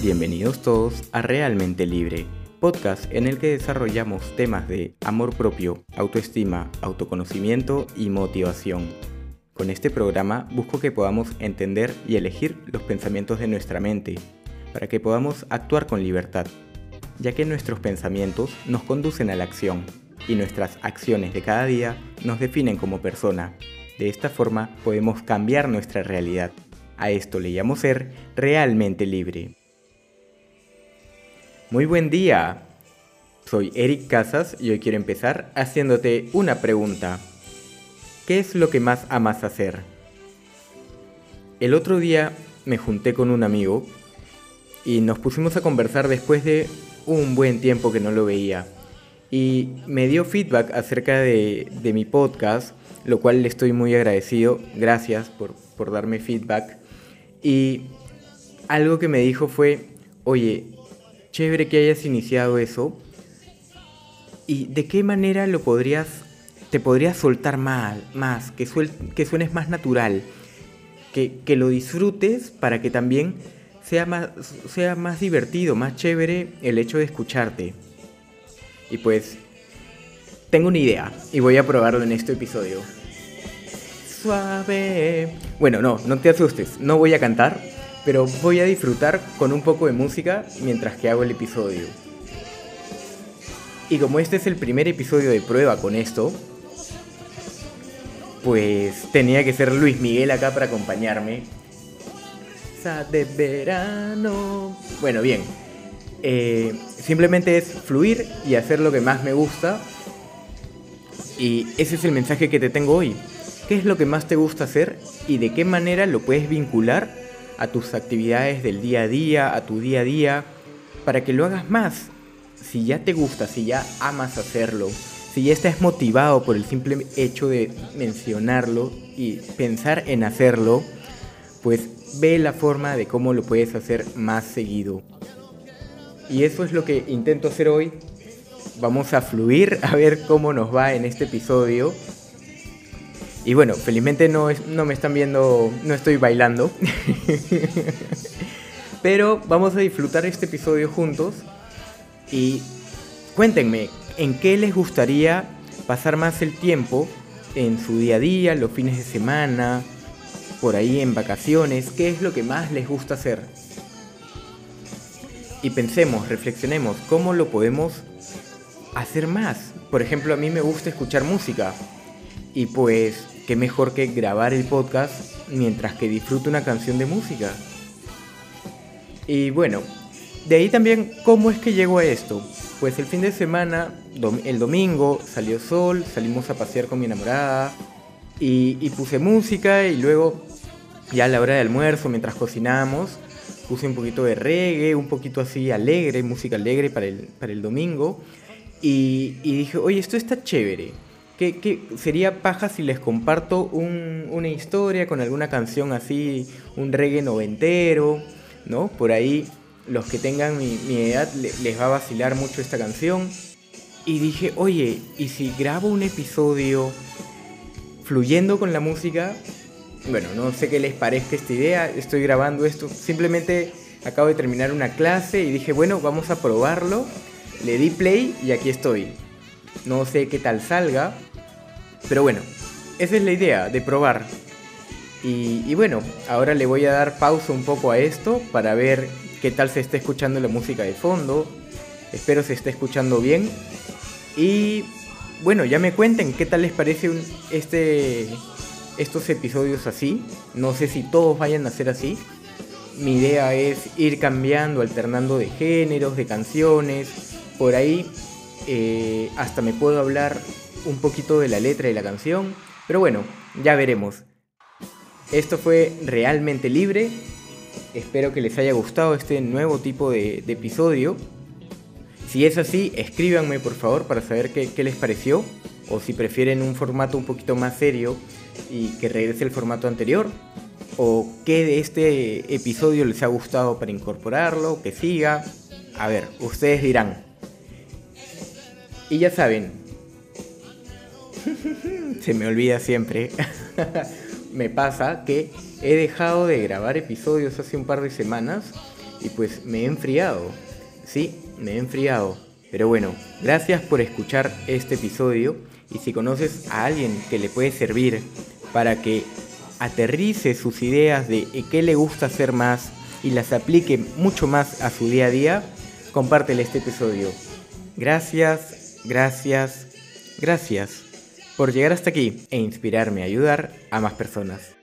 Bienvenidos todos a Realmente Libre, podcast en el que desarrollamos temas de amor propio, autoestima, autoconocimiento y motivación. Con este programa busco que podamos entender y elegir los pensamientos de nuestra mente, para que podamos actuar con libertad, ya que nuestros pensamientos nos conducen a la acción y nuestras acciones de cada día nos definen como persona. De esta forma podemos cambiar nuestra realidad. A esto le llamo ser realmente libre. Muy buen día. Soy Eric Casas y hoy quiero empezar haciéndote una pregunta. ¿Qué es lo que más amas hacer? El otro día me junté con un amigo y nos pusimos a conversar después de un buen tiempo que no lo veía. Y me dio feedback acerca de, mi podcast, lo cual le estoy muy agradecido. Gracias por, por darme feedback. Y algo que me dijo fue, oye, chévere que hayas iniciado eso. ¿Y de qué manera lo podrías, te podrías soltar más, más que, que suenes más natural? Que, que, lo disfrutes para que también sea más, sea más divertido, más chévere el hecho de escucharte. Y pues, tengo una idea y voy a probarlo en este episodio. Suave. Bueno, no, no te asustes, no voy a cantar, pero voy a disfrutar con un poco de música mientras que hago el episodio. Y como este es el primer episodio de prueba con esto, pues tenía que ser Luis Miguel acá para acompañarme. De verano. Bueno, bien. Eh, simplemente es fluir y hacer lo que más me gusta. Y ese es el mensaje que te tengo hoy. ¿Qué es lo que más te gusta hacer y de qué manera lo puedes vincular a tus actividades del día a día, a tu día a día, para que lo hagas más. Si ya te gusta, si ya amas hacerlo, si ya estás motivado por el simple hecho de mencionarlo y pensar en hacerlo, pues ve la forma de cómo lo puedes hacer más seguido. Y eso es lo que intento hacer hoy. Vamos a fluir a ver cómo nos va en este episodio y bueno, felizmente no, no me están viendo, no estoy bailando. Pero vamos a disfrutar este episodio juntos. Y cuéntenme, ¿en qué les gustaría pasar más el tiempo en su día a día, los fines de semana, por ahí en vacaciones? ¿Qué es lo que más les gusta hacer? Y pensemos, reflexionemos, ¿cómo lo podemos hacer más? Por ejemplo, a mí me gusta escuchar música. Y pues qué mejor que grabar el podcast mientras que disfruto una canción de música. Y bueno, de ahí también, ¿cómo es que llego a esto? Pues el fin de semana, el domingo, salió sol, salimos a pasear con mi enamorada y, puse música y luego, ya a la hora de almuerzo, mientras cocinamos, puse un poquito de reggae, un poquito así alegre, música alegre para el, para el domingo. Y, y dije, oye, esto está chévere ¿Qué, sería paja si les comparto una historia con alguna canción así, un reggae noventero, ¿no? Por ahí los que tengan mi, edad les va a vacilar mucho esta canción. Y dije, oye, ¿y si grabo un episodio fluyendo con la música? Bueno, no sé qué les parezca esta idea, estoy grabando esto, simplemente acabo de terminar una clase y dije, bueno, vamos a probarlo. Le di play y aquí estoy. No sé qué tal salga, pero bueno, esa es la idea, de probar. Y, bueno, ahora le voy a dar pausa un poco a esto para ver qué tal se está escuchando la música de fondo. Espero se esté escuchando bien. Y bueno, ya me cuenten qué tal les parece este, estos episodios así. No sé si todos vayan a ser así. Mi idea es ir cambiando, alternando de géneros, de canciones. Por ahí eh, hasta me puedo hablar un poquito de la letra de la canción, pero bueno, ya veremos. Esto fue realmente libre. Espero que les haya gustado este nuevo tipo de, episodio. Si es así, escríbanme por favor para saber qué, qué les pareció. O si prefieren un formato un poquito más serio y que regrese el formato anterior. O qué de este episodio les ha gustado para incorporarlo, que siga. A ver, ustedes dirán. Y ya saben, se me olvida siempre. me pasa que he dejado de grabar episodios hace un par de semanas y pues me he enfriado. Sí, me he enfriado. Pero bueno, gracias por escuchar este episodio y si conoces a alguien que le puede servir para que aterrice sus ideas de qué le gusta hacer más y las aplique mucho más a su día a día, compártele este episodio. Gracias, gracias, gracias por llegar hasta aquí e inspirarme a ayudar a más personas.